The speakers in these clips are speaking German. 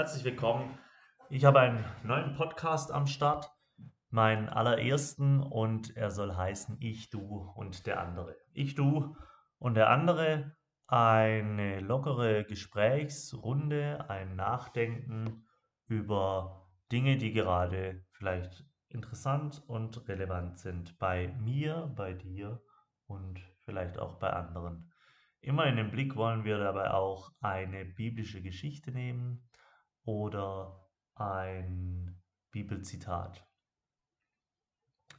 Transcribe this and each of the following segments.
Herzlich willkommen. Ich habe einen neuen Podcast am Start, meinen allerersten, und er soll heißen Ich, Du und der andere. Ich, Du und der andere, eine lockere Gesprächsrunde, ein Nachdenken über Dinge, die gerade vielleicht interessant und relevant sind bei mir, bei dir und vielleicht auch bei anderen. Immer in den Blick wollen wir dabei auch eine biblische Geschichte nehmen oder ein Bibelzitat.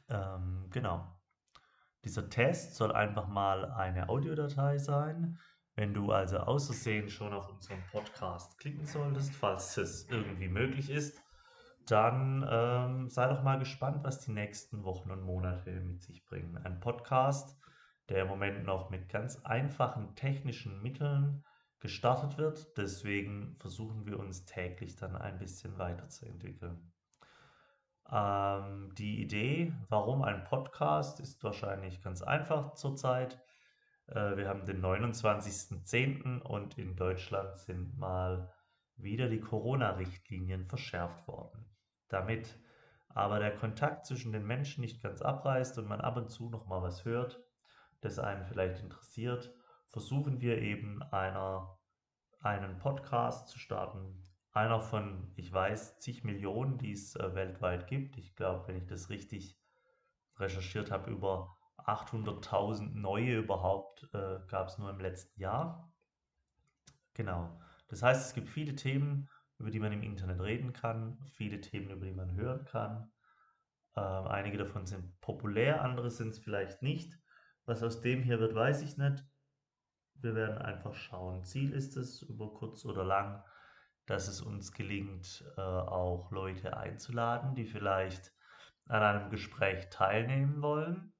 Ähm, genau. Dieser Test soll einfach mal eine Audiodatei sein. Wenn du also außersehen schon auf unseren Podcast klicken solltest, falls es irgendwie möglich ist, dann ähm, sei doch mal gespannt, was die nächsten Wochen und Monate mit sich bringen. Ein Podcast, der im Moment noch mit ganz einfachen technischen Mitteln gestartet wird. Deswegen versuchen wir uns täglich dann ein bisschen weiterzuentwickeln. Ähm, die Idee, warum ein Podcast, ist wahrscheinlich ganz einfach zurzeit. Äh, wir haben den 29.10. und in Deutschland sind mal wieder die Corona-Richtlinien verschärft worden. Damit aber der Kontakt zwischen den Menschen nicht ganz abreißt und man ab und zu noch mal was hört, das einen vielleicht interessiert, versuchen wir eben einer, einen Podcast zu starten. Einer von, ich weiß, zig Millionen, die es äh, weltweit gibt. Ich glaube, wenn ich das richtig recherchiert habe, über 800.000 neue überhaupt äh, gab es nur im letzten Jahr. Genau. Das heißt, es gibt viele Themen, über die man im Internet reden kann, viele Themen, über die man hören kann. Ähm, einige davon sind populär, andere sind es vielleicht nicht. Was aus dem hier wird, weiß ich nicht. Wir werden einfach schauen. Ziel ist es, über kurz oder lang, dass es uns gelingt, äh, auch Leute einzuladen, die vielleicht an einem Gespräch teilnehmen wollen.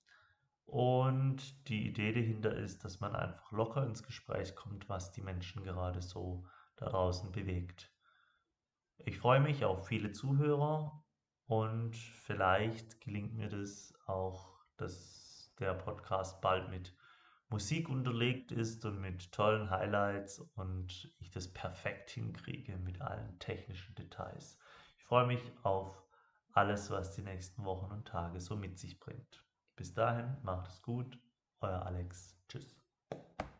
Und die Idee dahinter ist, dass man einfach locker ins Gespräch kommt, was die Menschen gerade so da draußen bewegt. Ich freue mich auf viele Zuhörer und vielleicht gelingt mir das auch, dass der Podcast bald mit Musik unterlegt ist und mit tollen Highlights und ich das perfekt hinkriege mit allen technischen Details. Ich freue mich auf alles, was die nächsten Wochen und Tage so mit sich bringt. Bis dahin, macht es gut, euer Alex. Tschüss.